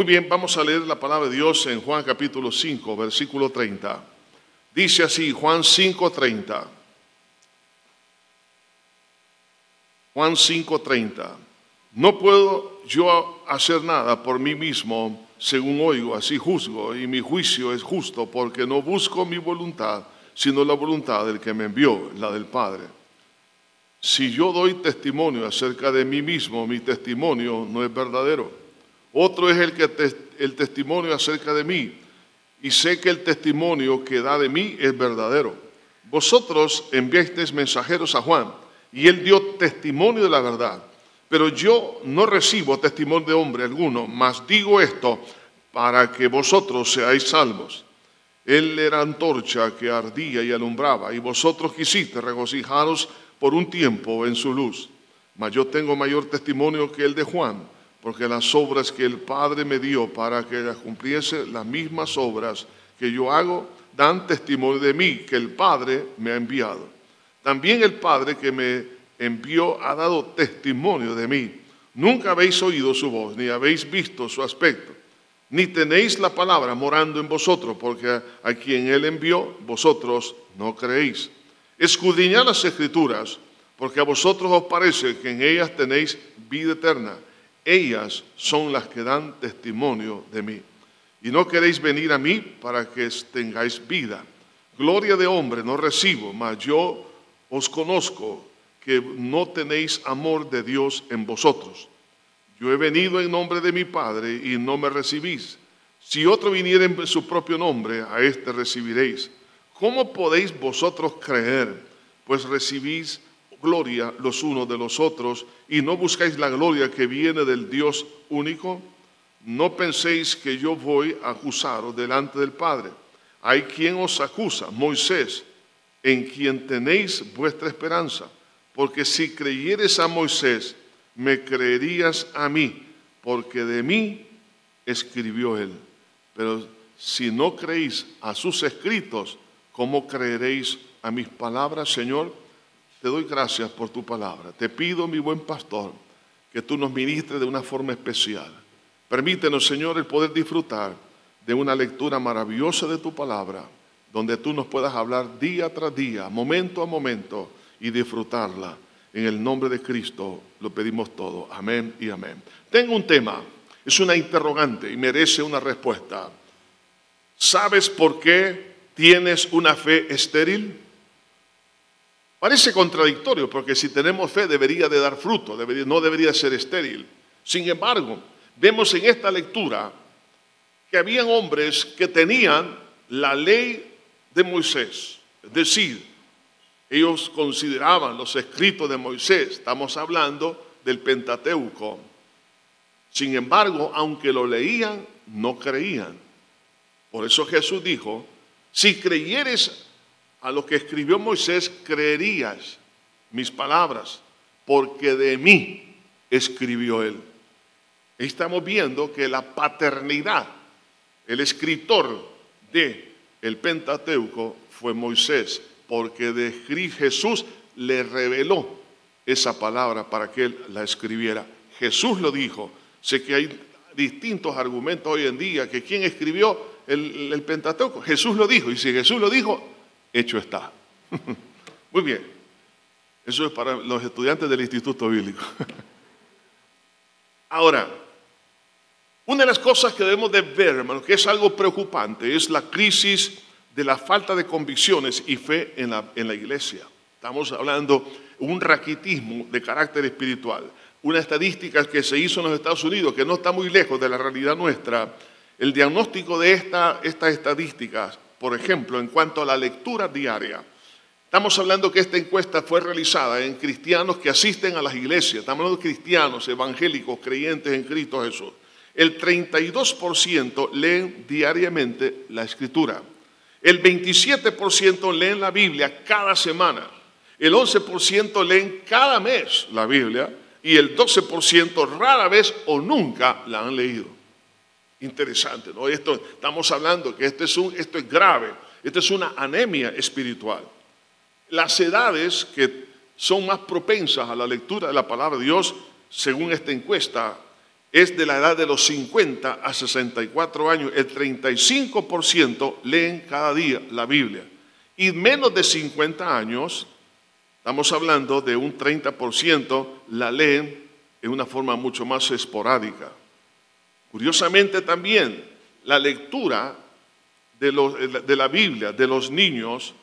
Muy bien, vamos a leer la palabra de Dios en Juan capítulo 5, versículo 30. Dice así, Juan 5, 30. Juan 5, 30. No puedo yo hacer nada por mí mismo, según oigo, así juzgo, y mi juicio es justo, porque no busco mi voluntad, sino la voluntad del que me envió, la del Padre. Si yo doy testimonio acerca de mí mismo, mi testimonio no es verdadero. Otro es el, que el testimonio acerca de mí, y sé que el testimonio que da de mí es verdadero. Vosotros enviasteis mensajeros a Juan, y él dio testimonio de la verdad. Pero yo no recibo testimonio de hombre alguno, mas digo esto para que vosotros seáis salvos. Él era antorcha que ardía y alumbraba, y vosotros quisiste regocijaros por un tiempo en su luz. Mas yo tengo mayor testimonio que el de Juan, porque las obras que el Padre me dio para que las cumpliese, las mismas obras que yo hago, dan testimonio de mí, que el Padre me ha enviado. También el Padre que me envió ha dado testimonio de mí. Nunca habéis oído su voz, ni habéis visto su aspecto, ni tenéis la palabra morando en vosotros, porque a quien él envió, vosotros no creéis. Escudriñad las escrituras, porque a vosotros os parece que en ellas tenéis vida eterna. Ellas son las que dan testimonio de mí. Y no queréis venir a mí para que tengáis vida. Gloria de hombre no recibo, mas yo os conozco que no tenéis amor de Dios en vosotros. Yo he venido en nombre de mi Padre y no me recibís. Si otro viniera en su propio nombre, a éste recibiréis. ¿Cómo podéis vosotros creer? Pues recibís gloria los unos de los otros y no buscáis la gloria que viene del Dios único. No penséis que yo voy a acusaros delante del Padre. Hay quien os acusa, Moisés, en quien tenéis vuestra esperanza. Porque si creyeres a Moisés, me creerías a mí, porque de mí escribió él. Pero si no creéis a sus escritos, ¿cómo creeréis a mis palabras, Señor? Te doy gracias por tu palabra. Te pido, mi buen pastor, que tú nos ministres de una forma especial. Permítenos, Señor, el poder disfrutar de una lectura maravillosa de tu palabra, donde tú nos puedas hablar día tras día, momento a momento y disfrutarla. En el nombre de Cristo lo pedimos todo. Amén y amén. Tengo un tema, es una interrogante y merece una respuesta. ¿Sabes por qué tienes una fe estéril? Parece contradictorio porque si tenemos fe debería de dar fruto, no debería ser estéril. Sin embargo, vemos en esta lectura que habían hombres que tenían la ley de Moisés, es decir, ellos consideraban los escritos de Moisés, estamos hablando del Pentateuco. Sin embargo, aunque lo leían, no creían. Por eso Jesús dijo, si creyeres a lo que escribió Moisés, creerías mis palabras, porque de mí escribió él. Estamos viendo que la paternidad, el escritor de el Pentateuco fue Moisés porque de Jesús le reveló esa palabra para que él la escribiera. Jesús lo dijo. Sé que hay distintos argumentos hoy en día que quién escribió el, Pentateuco. Jesús lo dijo. Y si Jesús lo dijo, hecho está. Muy bien. Eso es para los estudiantes del Instituto Bíblico. Ahora, una de las cosas que debemos de ver, hermano, que es algo preocupante, es la crisis de la falta de convicciones y fe en la, en la iglesia. Estamos hablando de un raquitismo de carácter espiritual. Una estadística que se hizo en los Estados Unidos, que no está muy lejos de la realidad nuestra. El diagnóstico de esta, estas estadísticas, por ejemplo, en cuanto a la lectura diaria, Estamos hablando que esta encuesta fue realizada en cristianos que asisten a las iglesias. Estamos hablando de cristianos evangélicos creyentes en Cristo Jesús. El 32% leen diariamente la escritura. El 27% leen la Biblia cada semana. El 11% leen cada mes la Biblia y el 12% rara vez o nunca la han leído. Interesante, ¿no? Esto, estamos hablando que esto es, un, esto es grave, esto es una anemia espiritual. Las edades que son más propensas a la lectura de la palabra de Dios, según esta encuesta, es de la edad de los 50 a 64 años. El 35% leen cada día la Biblia. Y menos de 50 años, estamos hablando de un 30%, la leen en una forma mucho más esporádica. Curiosamente también, la lectura de, de la Biblia de los niños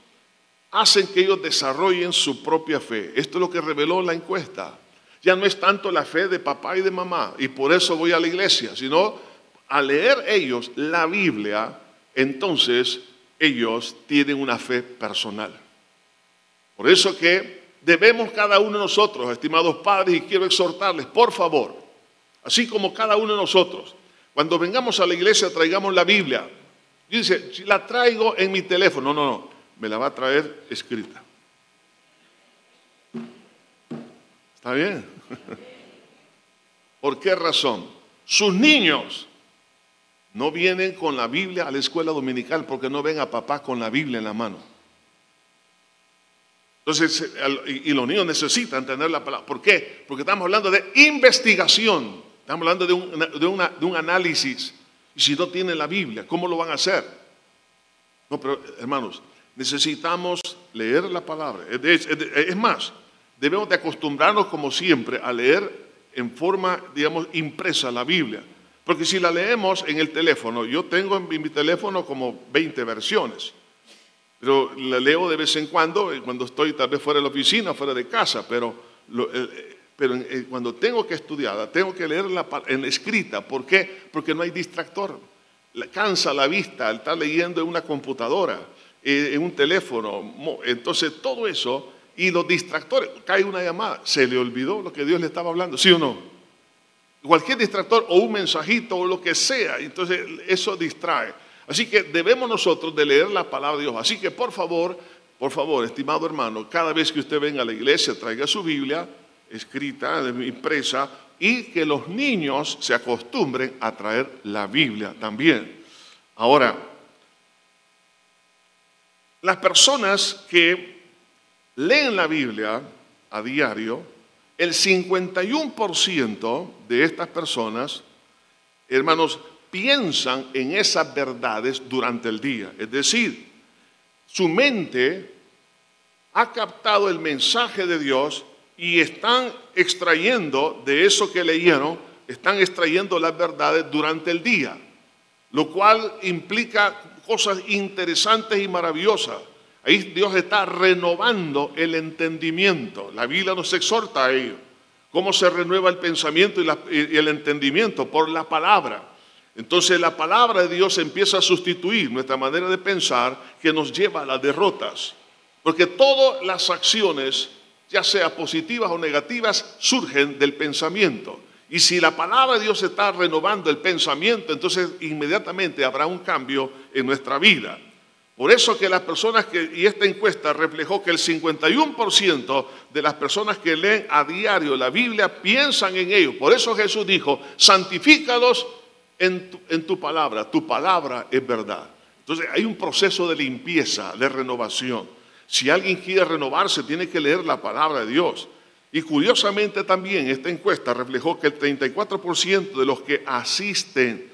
hacen que ellos desarrollen su propia fe. Esto es lo que reveló la encuesta. Ya no es tanto la fe de papá y de mamá, y por eso voy a la iglesia, sino al leer ellos la Biblia, entonces ellos tienen una fe personal. Por eso que debemos cada uno de nosotros, estimados padres, y quiero exhortarles, por favor, así como cada uno de nosotros, cuando vengamos a la iglesia traigamos la Biblia. dice, si la traigo en mi teléfono, no, no, no, me la va a traer escrita. ¿Está bien? ¿Por qué razón? Sus niños no vienen con la Biblia a la escuela dominical porque no ven a papá con la Biblia en la mano. Entonces, y los niños necesitan tener la palabra. ¿Por qué? Porque estamos hablando de investigación, estamos hablando de un, de un análisis. Y si no tienen la Biblia, ¿cómo lo van a hacer? No, pero hermanos, necesitamos leer la palabra. Es más, debemos de acostumbrarnos como siempre a leer en forma, digamos, impresa la Biblia. Porque si la leemos en el teléfono, yo tengo en mi teléfono como 20 versiones, pero la leo de vez en cuando, eh, cuando estoy tal vez fuera de la oficina, fuera de casa, pero, eh, pero eh, cuando tengo que estudiarla, tengo que leerla en escrita. ¿Por qué? Porque no hay distractor. Cansa la vista al estar leyendo en una computadora. Eh, en un teléfono. Entonces todo eso y los distractores, cae una llamada, se le olvidó lo que Dios le estaba hablando, ¿sí o no? Cualquier distractor o un mensajito o lo que sea, entonces eso distrae. Así que debemos nosotros de leer la palabra de Dios. Así que por favor, por favor, estimado hermano, cada vez que usted venga a la iglesia, traiga su Biblia escrita, impresa, y que los niños se acostumbren a traer la Biblia también. Ahora, las personas que leen la Biblia a diario, el 51% de estas personas, hermanos, piensan en esas verdades durante el día. Es decir, su mente ha captado el mensaje de Dios y están extrayendo de eso que leyeron, están extrayendo las verdades durante el día, lo cual implica cosas interesantes y maravillosas. Ahí Dios está renovando el entendimiento. La Biblia nos exhorta a ello. ¿Cómo se renueva el pensamiento y, el entendimiento? Por la palabra. Entonces la palabra de Dios empieza a sustituir nuestra manera de pensar que nos lleva a las derrotas. Porque todas las acciones, ya sea positivas o negativas, surgen del pensamiento. Y si la palabra de Dios está renovando el pensamiento, entonces inmediatamente habrá un cambio en nuestra vida. Por eso que las personas que, y esta encuesta reflejó que el 51% de las personas que leen a diario la Biblia piensan en ello. Por eso Jesús dijo, santifícalos en tu, en tu palabra, tu palabra es verdad. Entonces hay un proceso de limpieza, de renovación. Si alguien quiere renovarse, tiene que leer la palabra de Dios. Y curiosamente también esta encuesta reflejó que el 34% de los que asisten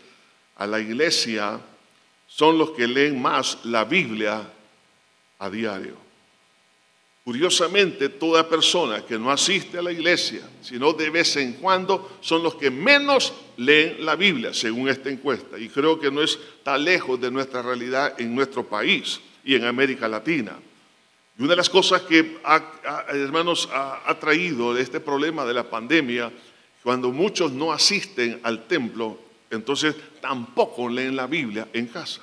a la iglesia son los que leen más la Biblia a diario. Curiosamente, toda persona que no asiste a la iglesia, sino de vez en cuando, son los que menos leen la Biblia, según esta encuesta. Y creo que no es tan lejos de nuestra realidad en nuestro país y en América Latina. Y una de las cosas que, hermanos, ha, traído este problema de la pandemia, cuando muchos no asisten al templo, entonces tampoco leen la Biblia en casa.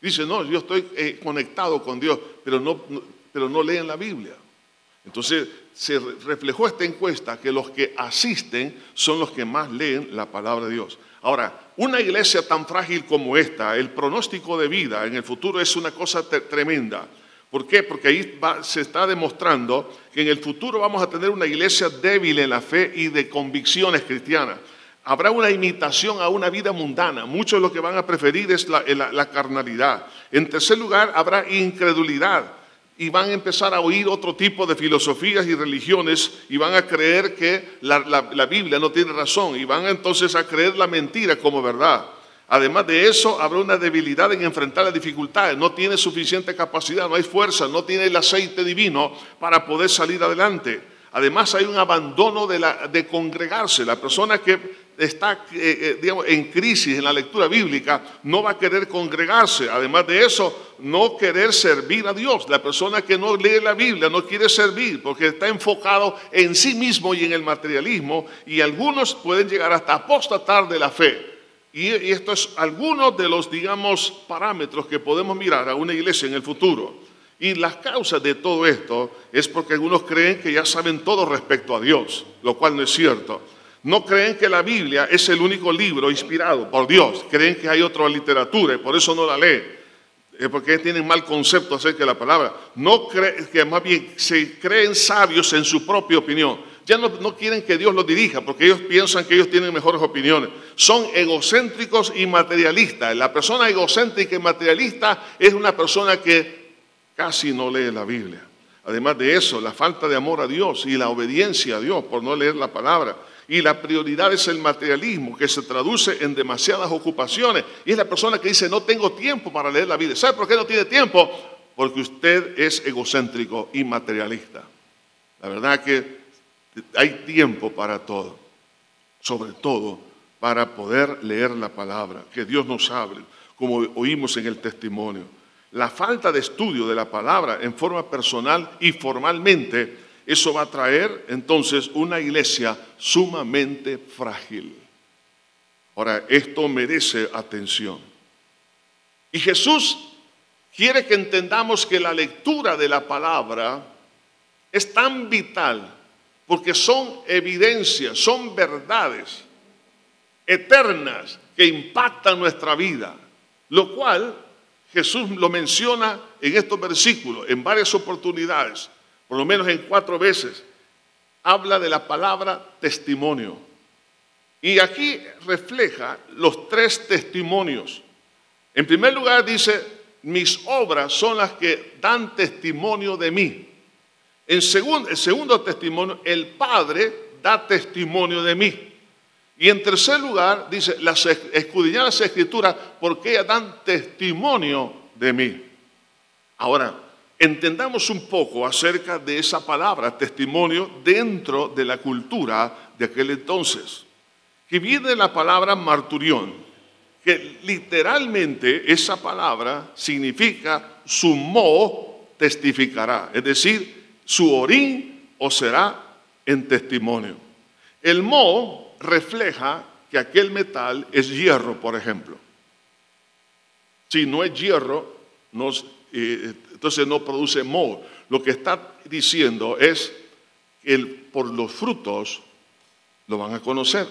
Dice, no, yo estoy eh, conectado con Dios, pero no, pero no leen la Biblia. Entonces se reflejó esta encuesta que los que asisten son los que más leen la palabra de Dios. Ahora, una iglesia tan frágil como esta, el pronóstico de vida en el futuro es una cosa tremenda. ¿Por qué? Porque ahí se está demostrando que en el futuro vamos a tener una iglesia débil en la fe y de convicciones cristianas. Habrá una imitación a una vida mundana. Muchos lo que van a preferir es la, carnalidad. En tercer lugar, habrá incredulidad. y van a empezar a oír otro tipo de filosofías y religiones y van a creer que la, Biblia no tiene razón y van entonces a creer la mentira como verdad. Además de eso, habrá una debilidad en enfrentar las dificultades. No tiene suficiente capacidad, no hay fuerza, no tiene el aceite divino para poder salir adelante. Además, hay un abandono de, congregarse. La persona que está eh, eh, en crisis en la lectura bíblica, no va a querer congregarse. Además de eso, no querer servir a Dios. La persona que no lee la Biblia no quiere servir porque está enfocado en sí mismo y en el materialismo y algunos pueden llegar hasta apostatar de la fe. Y, esto es algunos de los, digamos, parámetros que podemos mirar a una iglesia en el futuro. Y las causas de todo esto es porque algunos creen que ya saben todo respecto a Dios, lo cual no es cierto no creen que la Biblia es el único libro inspirado por Dios, creen que hay otra literatura y por eso no la leen, porque tienen mal concepto acerca de la palabra. No creen, que más bien se creen sabios en su propia opinión. Ya no, no quieren que Dios los dirija porque ellos piensan que ellos tienen mejores opiniones. Son egocéntricos y materialistas. La persona egocéntrica y materialista es una persona que casi no lee la Biblia. Además de eso, la falta de amor a Dios y la obediencia a Dios por no leer la palabra y la prioridad es el materialismo, que se traduce en demasiadas ocupaciones. Y es la persona que dice, no tengo tiempo para leer la Biblia. ¿Sabe por qué no tiene tiempo? Porque usted es egocéntrico y materialista. La verdad que hay tiempo para todo, sobre todo para poder leer la palabra, que Dios nos hable, como oímos en el testimonio. La falta de estudio de la palabra en forma personal y formalmente eso va a traer entonces una iglesia sumamente frágil. Ahora, esto merece atención. Y Jesús quiere que entendamos que la lectura de la palabra es tan vital porque son evidencias, son verdades eternas que impactan nuestra vida, lo cual Jesús lo menciona en estos versículos en varias oportunidades por lo menos en cuatro veces, habla de la palabra testimonio. Y aquí refleja los tres testimonios. En primer lugar dice, mis obras son las que dan testimonio de mí. En segundo, testimonio, el Padre da testimonio de mí. Y en tercer lugar, dice, las escudriñar las escrituras porque ellas dan testimonio de mí. Ahora, entendamos un poco acerca de esa palabra, testimonio, dentro de la cultura de aquel entonces, que viene de la palabra marturión, que literalmente esa palabra significa su mo testificará, es decir, su orín o será en testimonio. El mo refleja que aquel metal es hierro, por ejemplo. Si no es hierro, eh, entonces no produce moho. Lo que está diciendo es que por los frutos lo van a conocer,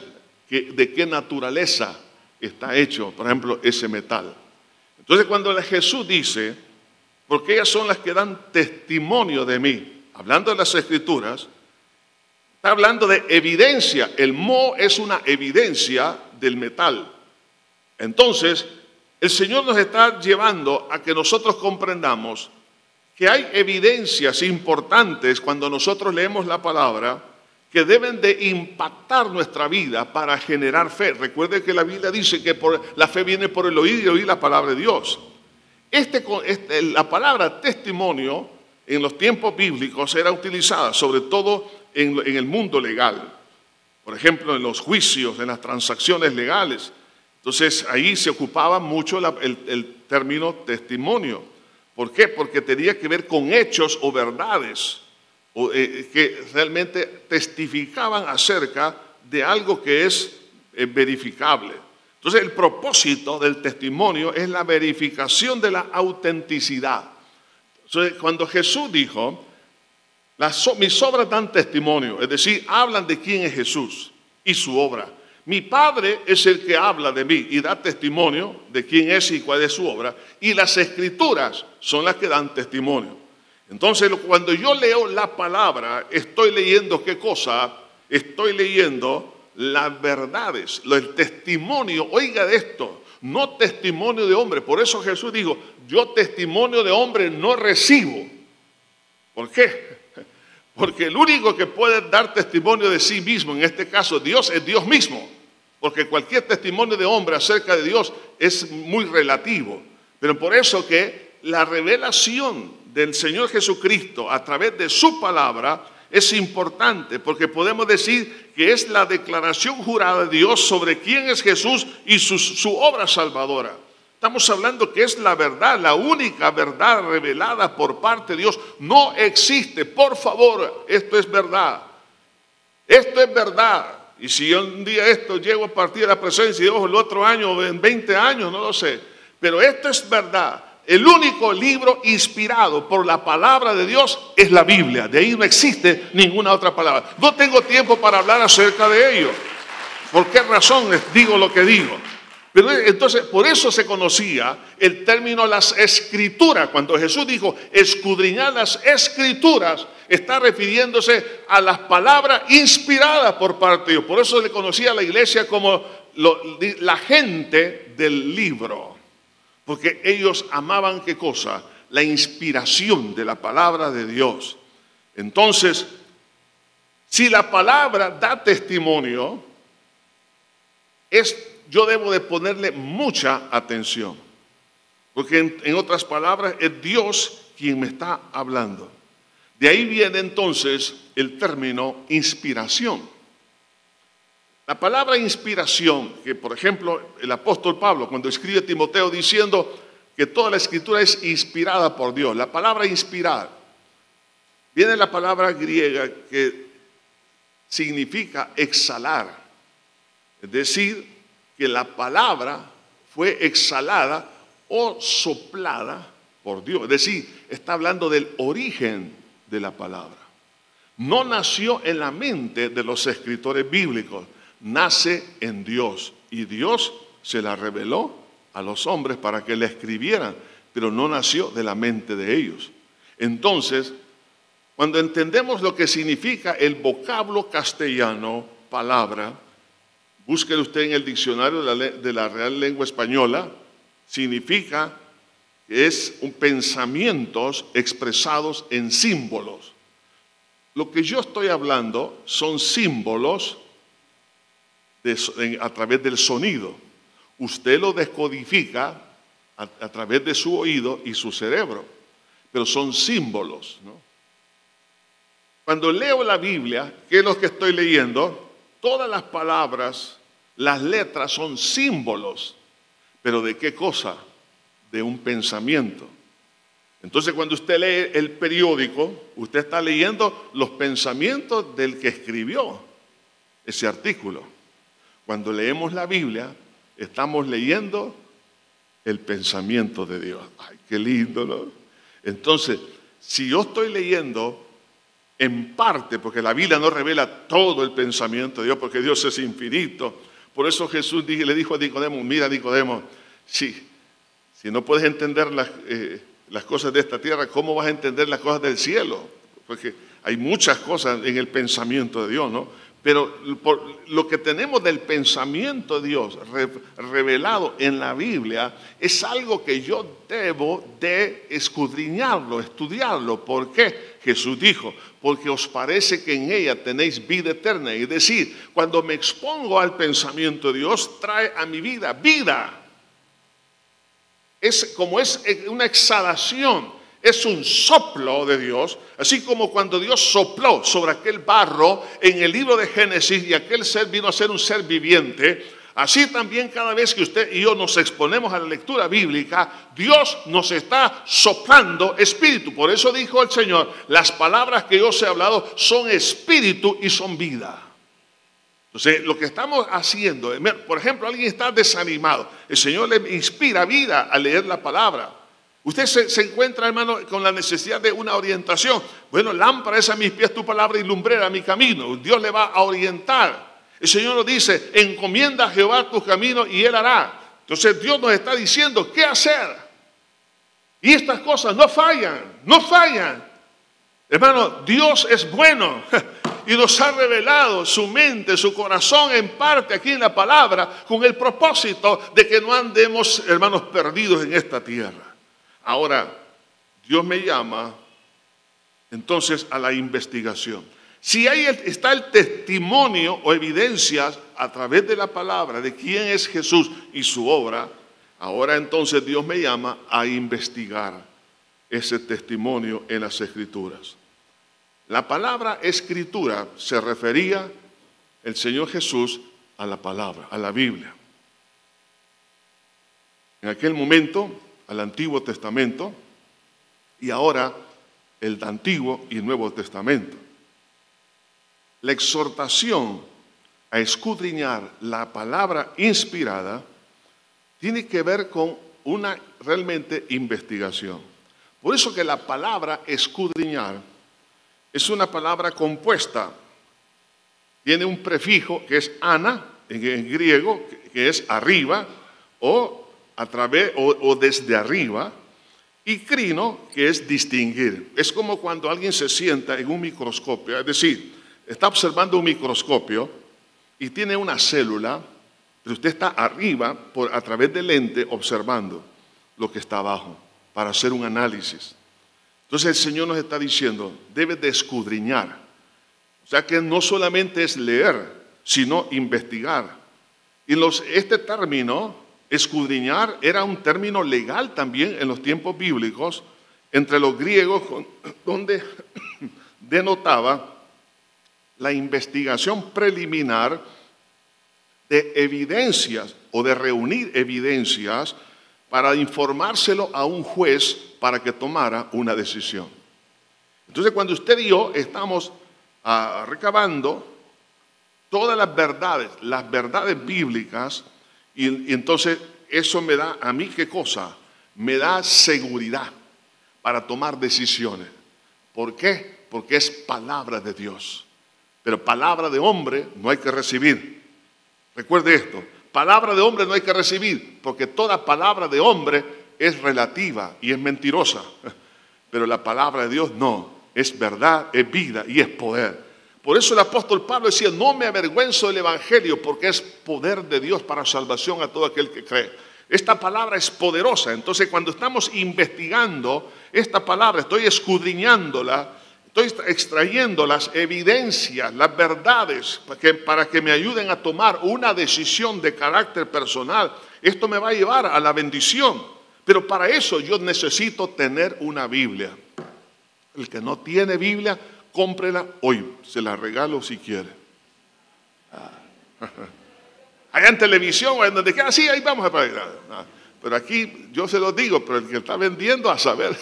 de qué naturaleza está hecho, por ejemplo, ese metal. Entonces cuando Jesús dice, porque ellas son las que dan testimonio de mí, hablando de las escrituras, está hablando de evidencia. El moho es una evidencia del metal. Entonces, el Señor nos está llevando a que nosotros comprendamos que hay evidencias importantes cuando nosotros leemos la palabra que deben de impactar nuestra vida para generar fe. Recuerde que la Biblia dice que la fe viene por el oír y oír la palabra de Dios. Este, este, la palabra testimonio en los tiempos bíblicos era utilizada sobre todo en, el mundo legal. Por ejemplo, en los juicios, en las transacciones legales. Entonces ahí se ocupaba mucho el término testimonio. ¿Por qué? Porque tenía que ver con hechos o verdades eh, que realmente testificaban acerca de algo que es eh, verificable. Entonces el propósito del testimonio es la verificación de la autenticidad. Entonces, cuando Jesús dijo, mis obras dan testimonio, es decir, hablan de quién es Jesús y su obra. Mi Padre es el que habla de mí y da testimonio de quién es y cuál es su obra. Y las escrituras son las que dan testimonio. Entonces, cuando yo leo la palabra, estoy leyendo qué cosa? Estoy leyendo las verdades, el testimonio. Oiga de esto, no testimonio de hombre. Por eso Jesús dijo, yo testimonio de hombre no recibo. ¿Por qué? Porque el único que puede dar testimonio de sí mismo, en este caso Dios, es Dios mismo. Porque cualquier testimonio de hombre acerca de Dios es muy relativo. Pero por eso que la revelación del Señor Jesucristo a través de su palabra es importante, porque podemos decir que es la declaración jurada de Dios sobre quién es Jesús y su, su obra salvadora. Estamos hablando que es la verdad, la única verdad revelada por parte de Dios. No existe, por favor, esto es verdad. Esto es verdad. Y si un día esto llego a partir de la presencia de Dios el otro año, en 20 años, no lo sé. Pero esto es verdad. El único libro inspirado por la palabra de Dios es la Biblia. De ahí no existe ninguna otra palabra. No tengo tiempo para hablar acerca de ello. ¿Por qué razón digo lo que digo? Entonces, por eso se conocía el término las escrituras. Cuando Jesús dijo escudriñar las escrituras, está refiriéndose a las palabras inspiradas por parte de Dios. Por eso le conocía a la iglesia como la gente del libro. Porque ellos amaban qué cosa? La inspiración de la palabra de Dios. Entonces, si la palabra da testimonio, es yo debo de ponerle mucha atención. Porque en, otras palabras, es Dios quien me está hablando. De ahí viene entonces el término inspiración. La palabra inspiración, que por ejemplo el apóstol Pablo cuando escribe a Timoteo diciendo que toda la escritura es inspirada por Dios, la palabra inspirar, viene la palabra griega que significa exhalar, es decir, que la palabra fue exhalada o soplada por Dios. Es decir, está hablando del origen de la palabra. No nació en la mente de los escritores bíblicos, nace en Dios. Y Dios se la reveló a los hombres para que la escribieran, pero no nació de la mente de ellos. Entonces, cuando entendemos lo que significa el vocablo castellano, palabra, Búsquelo usted en el diccionario de la, Real Lengua Española. Significa que es un pensamientos expresados en símbolos. Lo que yo estoy hablando son símbolos a través del sonido. Usted lo descodifica a, través de su oído y su cerebro, pero son símbolos. Cuando leo la Biblia, ¿qué es lo que estoy leyendo? Todas las palabras, las letras son símbolos, pero ¿de qué cosa? De un pensamiento. Entonces cuando usted lee el periódico, usted está leyendo los pensamientos del que escribió ese artículo. Cuando leemos la Biblia, estamos leyendo el pensamiento de Dios. Ay, qué lindo, ¿no? Entonces, si yo estoy leyendo en parte, porque la Biblia no revela todo el pensamiento de Dios, porque Dios es infinito. Por eso Jesús le dijo a Nicodemo, mira Nicodemo, si, no puedes entender las, eh, las cosas de esta tierra, ¿cómo vas a entender las cosas del cielo? Porque hay muchas cosas en el pensamiento de Dios, ¿no? Pero lo que tenemos del pensamiento de Dios revelado en la Biblia es algo que yo debo de escudriñarlo, estudiarlo. ¿Por qué? Jesús dijo, porque os parece que en ella tenéis vida eterna. Es decir, cuando me expongo al pensamiento de Dios, trae a mi vida vida. Es como es una exhalación es un soplo de Dios, así como cuando Dios sopló sobre aquel barro en el libro de Génesis y aquel ser vino a ser un ser viviente, así también cada vez que usted y yo nos exponemos a la lectura bíblica, Dios nos está soplando espíritu. Por eso dijo el Señor, las palabras que yo os he hablado son espíritu y son vida. Entonces, lo que estamos haciendo, por ejemplo, alguien está desanimado, el Señor le inspira vida al leer la palabra. Usted se, encuentra, hermano, con la necesidad de una orientación. Bueno, lámpara es a mis pies tu palabra y lumbrera mi camino. Dios le va a orientar. El Señor nos dice, encomienda a Jehová tus caminos y Él hará. Entonces Dios nos está diciendo qué hacer. Y estas cosas no fallan, no fallan. Hermano, Dios es bueno y nos ha revelado su mente, su corazón en parte aquí en la palabra con el propósito de que no andemos, hermanos, perdidos en esta tierra. Ahora, Dios me llama entonces a la investigación. Si ahí está el testimonio o evidencias a través de la palabra de quién es Jesús y su obra, ahora entonces Dios me llama a investigar ese testimonio en las escrituras. La palabra escritura se refería el Señor Jesús a la palabra, a la Biblia. En aquel momento, al Antiguo Testamento, y ahora el Antiguo y Nuevo Testamento. La exhortación a escudriñar la palabra inspirada tiene que ver con una realmente investigación. Por eso que la palabra escudriñar es una palabra compuesta. Tiene un prefijo que es ana en, griego, que es arriba, o a través o desde arriba, y crino, que es distinguir. Es como cuando alguien se sienta en un microscopio, es decir, está observando un microscopio y tiene una célula, pero usted está arriba por, a través del lente observando lo que está abajo para hacer un análisis. Entonces el Señor nos está diciendo, debe de escudriñar. O sea que no solamente es leer, sino investigar. Y este término Escudriñar era un término legal también en los tiempos bíblicos entre los griegos, donde denotaba la investigación preliminar de evidencias o de reunir evidencias para informárselo a un juez para que tomara una decisión. Entonces, cuando usted y yo estamos ah, recabando todas las verdades, las verdades bíblicas, y, entonces eso me da a mí qué cosa? Me da seguridad para tomar decisiones. ¿Por qué? Porque es palabra de Dios. Pero palabra de hombre no hay que recibir. Recuerde esto, palabra de hombre no hay que recibir, porque toda palabra de hombre es relativa y es mentirosa. Pero la palabra de Dios no, es verdad, es vida y es poder. Por eso el apóstol Pablo decía, no me avergüenzo del Evangelio porque es poder de Dios para salvación a todo aquel que cree. Esta palabra es poderosa. Entonces cuando estamos investigando esta palabra, estoy escudriñándola, estoy extrayendo las evidencias, las verdades para que, para que me ayuden a tomar una decisión de carácter personal. Esto me va a llevar a la bendición. Pero para eso yo necesito tener una Biblia. El que no tiene Biblia cómprela hoy, se la regalo si quiere. Ah. Allá en televisión, en donde queda, sí, ahí vamos a pagar. Ah, pero aquí yo se lo digo, pero el que está vendiendo a saber.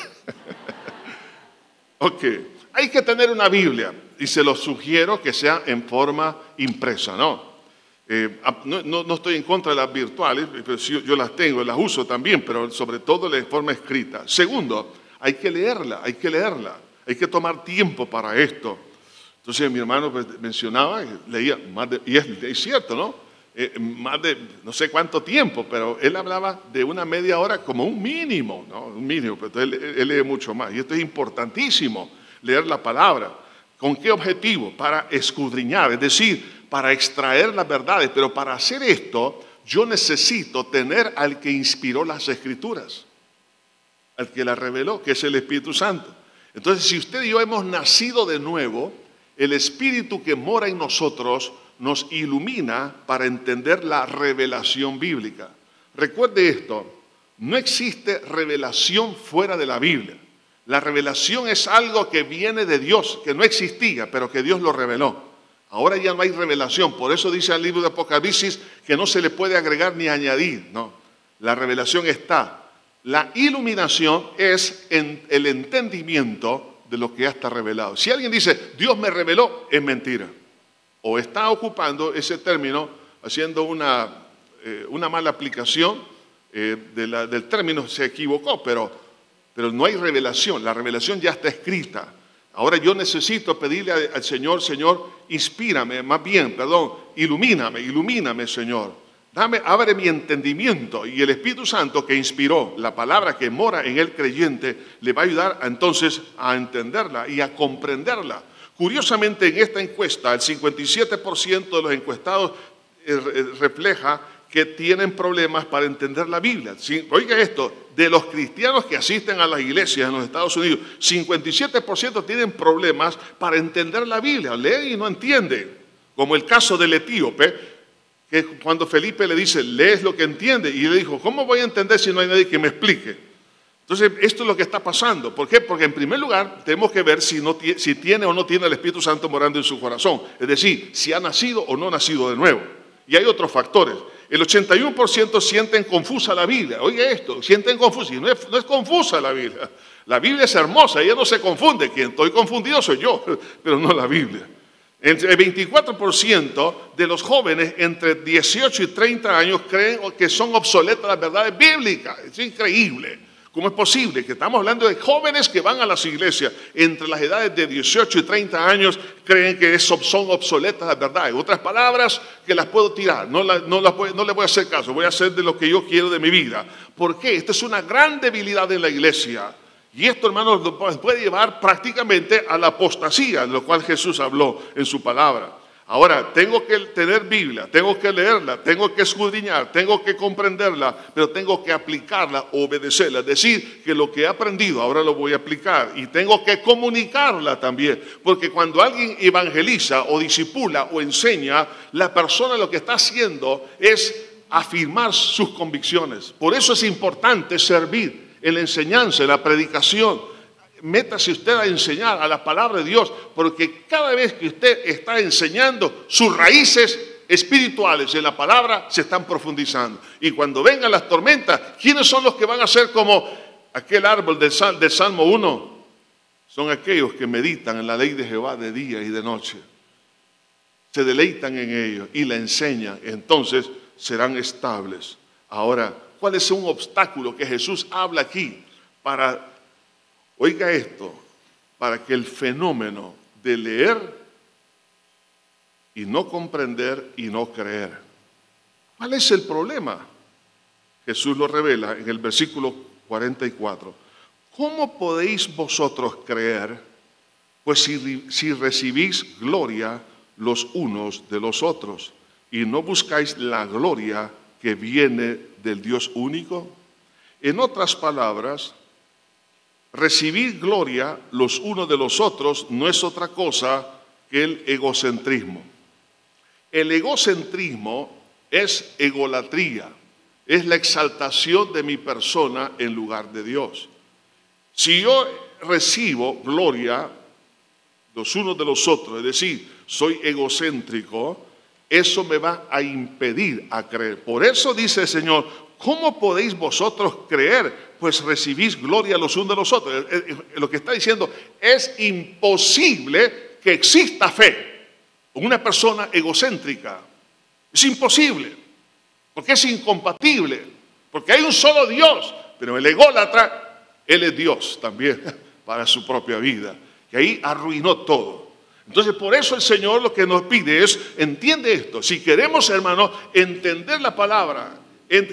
ok, hay que tener una Biblia y se lo sugiero que sea en forma impresa, ¿no? Eh, no, estoy en contra de las virtuales, yo, las tengo, las uso también, pero sobre todo de forma escrita. Segundo, hay que leerla, hay que leerla. Hay que tomar tiempo para esto. Entonces mi hermano pues, mencionaba, leía más de, y es, cierto, ¿no? Eh, más de no sé cuánto tiempo, pero él hablaba de una media hora como un mínimo, ¿no? Un mínimo, pero él lee mucho más. Y esto es importantísimo, leer la palabra. ¿Con qué objetivo? Para escudriñar, es decir, para extraer las verdades. Pero para hacer esto, yo necesito tener al que inspiró las escrituras, al que las reveló, que es el Espíritu Santo. Entonces, si usted y yo hemos nacido de nuevo, el Espíritu que mora en nosotros nos ilumina para entender la revelación bíblica. Recuerde esto, no existe revelación fuera de la Biblia. La revelación es algo que viene de Dios, que no existía, pero que Dios lo reveló. Ahora ya no hay revelación, por eso dice el libro de Apocalipsis que no se le puede agregar ni añadir, no. La revelación está, la iluminación es el entendimiento de lo que ya está revelado. Si alguien dice, Dios me reveló, es mentira. O está ocupando ese término, haciendo una, eh, una mala aplicación eh, del término, se equivocó, pero, pero no hay revelación. La revelación ya está escrita. Ahora yo necesito pedirle al Señor, Señor, inspírame, más bien, perdón, ilumíname, ilumíname, Señor. Dame, abre mi entendimiento y el Espíritu Santo que inspiró la palabra que mora en el creyente le va a ayudar entonces a entenderla y a comprenderla. Curiosamente en esta encuesta el 57% de los encuestados eh, refleja que tienen problemas para entender la Biblia. Oiga esto, de los cristianos que asisten a las iglesias en los Estados Unidos, 57% tienen problemas para entender la Biblia, leen y no entienden, como el caso del etíope, que cuando Felipe le dice, lees lo que entiende, y le dijo, ¿cómo voy a entender si no hay nadie que me explique? Entonces, esto es lo que está pasando. ¿Por qué? Porque en primer lugar tenemos que ver si, si tiene o no tiene el Espíritu Santo morando en su corazón, es decir, si ha nacido o no nacido de nuevo. Y hay otros factores. El 81% sienten confusa la Biblia. Oye esto, sienten confusa. Y no es, no es confusa la Biblia. La Biblia es hermosa, ella no se confunde. Quien estoy confundido soy yo, pero no la Biblia. El 24% de los jóvenes entre 18 y 30 años creen que son obsoletas las verdades bíblicas. Es increíble. ¿Cómo es posible que estamos hablando de jóvenes que van a las iglesias entre las edades de 18 y 30 años creen que son obsoletas las verdades? Otras palabras que las puedo tirar, no, no, no le voy a hacer caso, voy a hacer de lo que yo quiero de mi vida. ¿Por qué? Esta es una gran debilidad en la iglesia. Y esto, hermanos, puede llevar prácticamente a la apostasía, de lo cual Jesús habló en su palabra. Ahora, tengo que tener Biblia, tengo que leerla, tengo que escudriñar, tengo que comprenderla, pero tengo que aplicarla, obedecerla. Decir, que lo que he aprendido ahora lo voy a aplicar y tengo que comunicarla también. Porque cuando alguien evangeliza o disipula o enseña, la persona lo que está haciendo es afirmar sus convicciones. Por eso es importante servir en la enseñanza, en la predicación métase usted a enseñar a la palabra de Dios, porque cada vez que usted está enseñando, sus raíces espirituales en la palabra se están profundizando. Y cuando vengan las tormentas, ¿quiénes son los que van a ser como aquel árbol del, del Salmo 1? Son aquellos que meditan en la ley de Jehová de día y de noche. Se deleitan en ello y la enseñan. Entonces serán estables. Ahora, ¿cuál es un obstáculo que Jesús habla aquí para Oiga esto, para que el fenómeno de leer y no comprender y no creer. ¿Cuál es el problema? Jesús lo revela en el versículo 44. ¿Cómo podéis vosotros creer? Pues si, si recibís gloria los unos de los otros y no buscáis la gloria que viene del Dios único. En otras palabras, recibir gloria los unos de los otros no es otra cosa que el egocentrismo. El egocentrismo es egolatría, es la exaltación de mi persona en lugar de Dios. Si yo recibo gloria los unos de los otros, es decir, soy egocéntrico, eso me va a impedir a creer. Por eso dice el Señor, ¿cómo podéis vosotros creer pues recibís gloria los unos de los otros. Eh, eh, lo que está diciendo es imposible que exista fe con una persona egocéntrica. Es imposible, porque es incompatible, porque hay un solo Dios, pero el ególatra, Él es Dios también para su propia vida, y ahí arruinó todo. Entonces, por eso el Señor lo que nos pide es, entiende esto, si queremos, hermano, entender la palabra,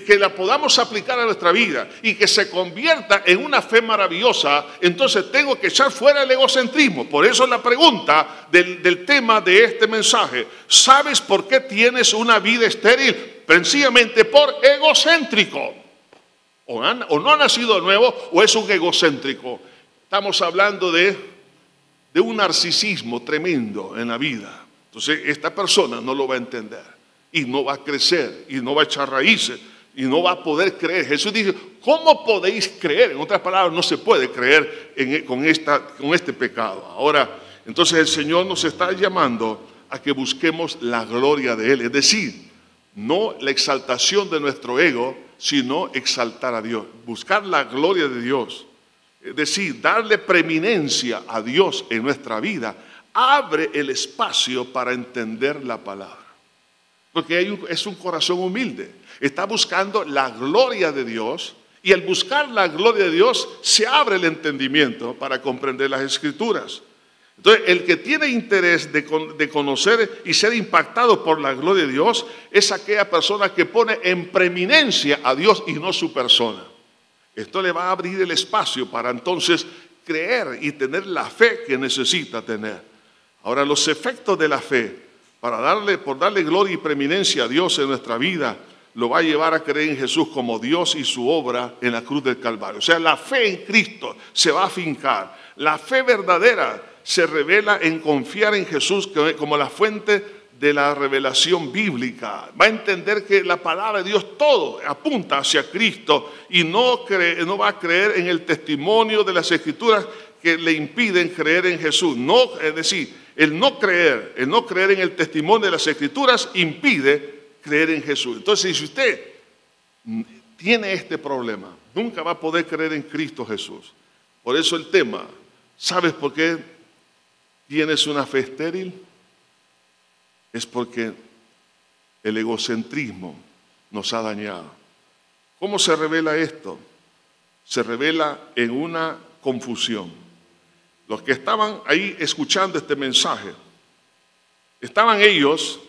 que la podamos aplicar a nuestra vida y que se convierta en una fe maravillosa, entonces tengo que echar fuera el egocentrismo. Por eso la pregunta del, tema de este mensaje, ¿sabes por qué tienes una vida estéril? Sencillamente por egocéntrico. O, no ha nacido nuevo o es un egocéntrico. Estamos hablando de, de un narcisismo tremendo en la vida. Entonces esta persona no lo va a entender y no va a crecer y no va a echar raíces y no va a poder creer. Jesús dice, ¿cómo podéis creer? En otras palabras, no se puede creer e, con, esta, con este pecado. Ahora, entonces el Señor nos está llamando a que busquemos la gloria de Él, es decir, no la exaltación de nuestro ego, sino exaltar a Dios, buscar la gloria de Dios, es decir, darle preeminencia a Dios en nuestra vida, abre el espacio para entender la palabra. Porque es un corazón humilde. Está buscando la gloria de Dios y al buscar la gloria de Dios se abre el entendimiento para comprender las escrituras. Entonces, el que tiene interés de, conocer y ser impactado por la gloria de Dios es aquella persona que pone en preeminencia a Dios y no su persona. Esto le va a abrir el espacio para entonces creer y tener la fe que necesita tener. Ahora, los efectos de la fe para darle, por darle gloria y preeminencia a Dios en nuestra vida, lo va a llevar a creer en Jesús como Dios y su obra en la cruz del Calvario. O sea, la fe en Cristo se va a fincar. La fe verdadera se revela en confiar en Jesús como la fuente de la revelación bíblica. Va a entender que la palabra de Dios todo apunta hacia Cristo y no, cree, no va a creer en el testimonio de las escrituras que le impiden creer en Jesús. No, es decir, el no creer, el no creer en el testimonio de las escrituras impide creer en Jesús. Entonces, si usted tiene este problema, nunca va a poder creer en Cristo Jesús. Por eso el tema, ¿sabes por qué tienes una fe estéril? Es porque el egocentrismo nos ha dañado. ¿Cómo se revela esto? Se revela en una confusión. Los que estaban ahí escuchando este mensaje, estaban ellos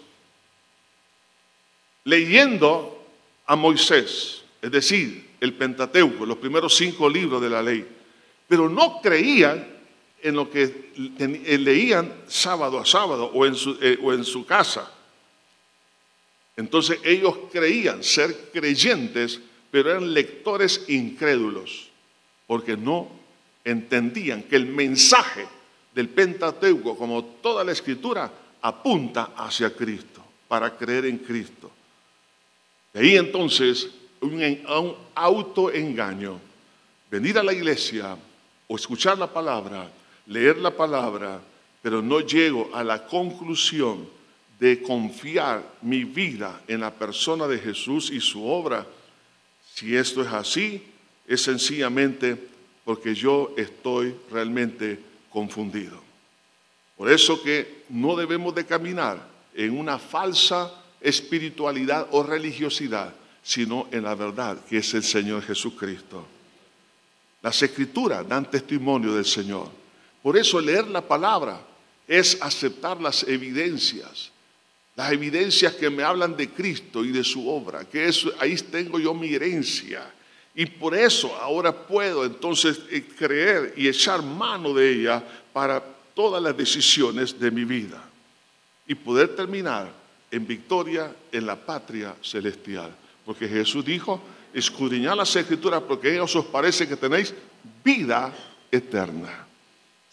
leyendo a Moisés, es decir, el Pentateuco, los primeros cinco libros de la ley, pero no creían en lo que eh, leían sábado a sábado eh, o en su casa. Entonces ellos creían ser creyentes, pero eran lectores incrédulos, porque no entendían que el mensaje del Pentateuco, como toda la escritura, apunta hacia Cristo, para creer en Cristo. De ahí entonces un, autoengaño. Venir a la iglesia o escuchar la palabra, leer la palabra, pero no llego a la conclusión de confiar mi vida en la persona de Jesús y su obra. Si esto es así, es sencillamente porque yo estoy realmente confundido. Por eso que no debemos de caminar en una falsa espiritualidad o religiosidad, sino en la verdad que es el Señor Jesucristo. Las escrituras dan testimonio del Señor. Por eso leer la palabra es aceptar las evidencias, las evidencias que me hablan de Cristo y de su obra, que eso, ahí tengo yo mi herencia. Y por eso ahora puedo entonces eh, creer y echar mano de ella para todas las decisiones de mi vida y poder terminar en victoria en la patria celestial. Porque Jesús dijo, escudriñad las escrituras porque ellos os parece que tenéis vida eterna.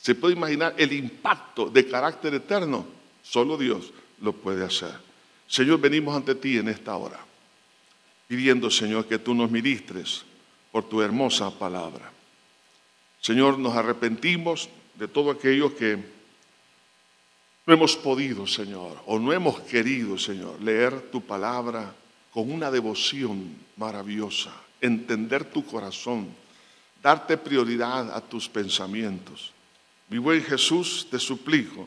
¿Se puede imaginar el impacto de carácter eterno? Solo Dios lo puede hacer. Señor, venimos ante ti en esta hora, pidiendo, Señor, que tú nos ministres por tu hermosa palabra. Señor, nos arrepentimos de todo aquello que no hemos podido, Señor, o no hemos querido, Señor, leer tu palabra con una devoción maravillosa, entender tu corazón, darte prioridad a tus pensamientos. Mi buen Jesús, te suplico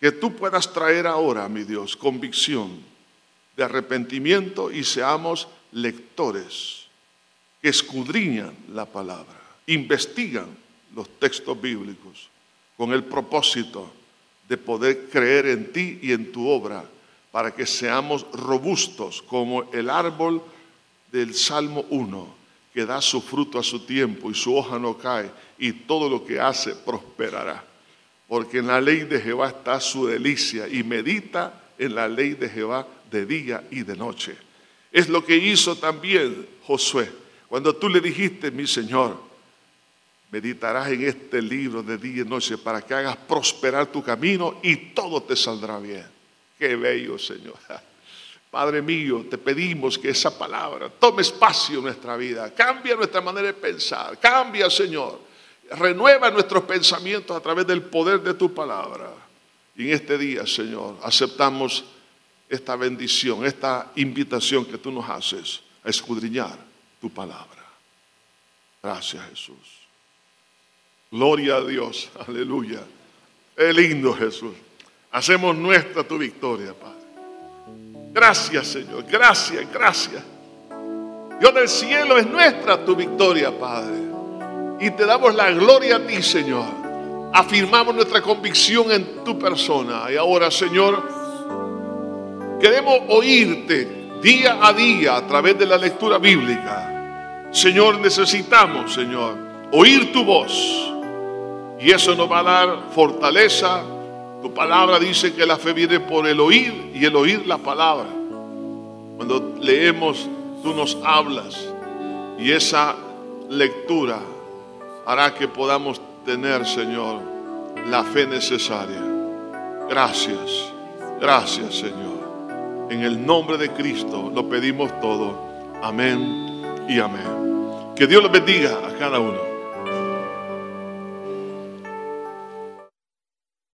que tú puedas traer ahora, mi Dios, convicción de arrepentimiento y seamos lectores que escudriñan la palabra, investigan los textos bíblicos con el propósito de poder creer en ti y en tu obra para que seamos robustos como el árbol del Salmo 1, que da su fruto a su tiempo y su hoja no cae y todo lo que hace prosperará. Porque en la ley de Jehová está su delicia y medita en la ley de Jehová de día y de noche. Es lo que hizo también Josué. Cuando tú le dijiste, mi Señor, Meditarás en este libro de día y noche para que hagas prosperar tu camino y todo te saldrá bien. Qué bello, Señor. Padre mío, te pedimos que esa palabra tome espacio en nuestra vida, cambia nuestra manera de pensar, cambia, Señor, renueva nuestros pensamientos a través del poder de tu palabra. Y en este día, Señor, aceptamos esta bendición, esta invitación que tú nos haces a escudriñar tu palabra. Gracias, Jesús. Gloria a Dios, aleluya. Es lindo Jesús. Hacemos nuestra tu victoria, Padre. Gracias, Señor. Gracias, gracias. Dios del cielo es nuestra tu victoria, Padre. Y te damos la gloria a ti, Señor. Afirmamos nuestra convicción en tu persona. Y ahora, Señor, queremos oírte día a día a través de la lectura bíblica. Señor, necesitamos, Señor, oír tu voz y eso nos va a dar fortaleza. Tu palabra dice que la fe viene por el oír y el oír la palabra. Cuando leemos, tú nos hablas y esa lectura hará que podamos tener, Señor, la fe necesaria. Gracias, gracias, Señor. En el nombre de Cristo lo pedimos todo. Amén y amén. Que Dios los bendiga a cada uno.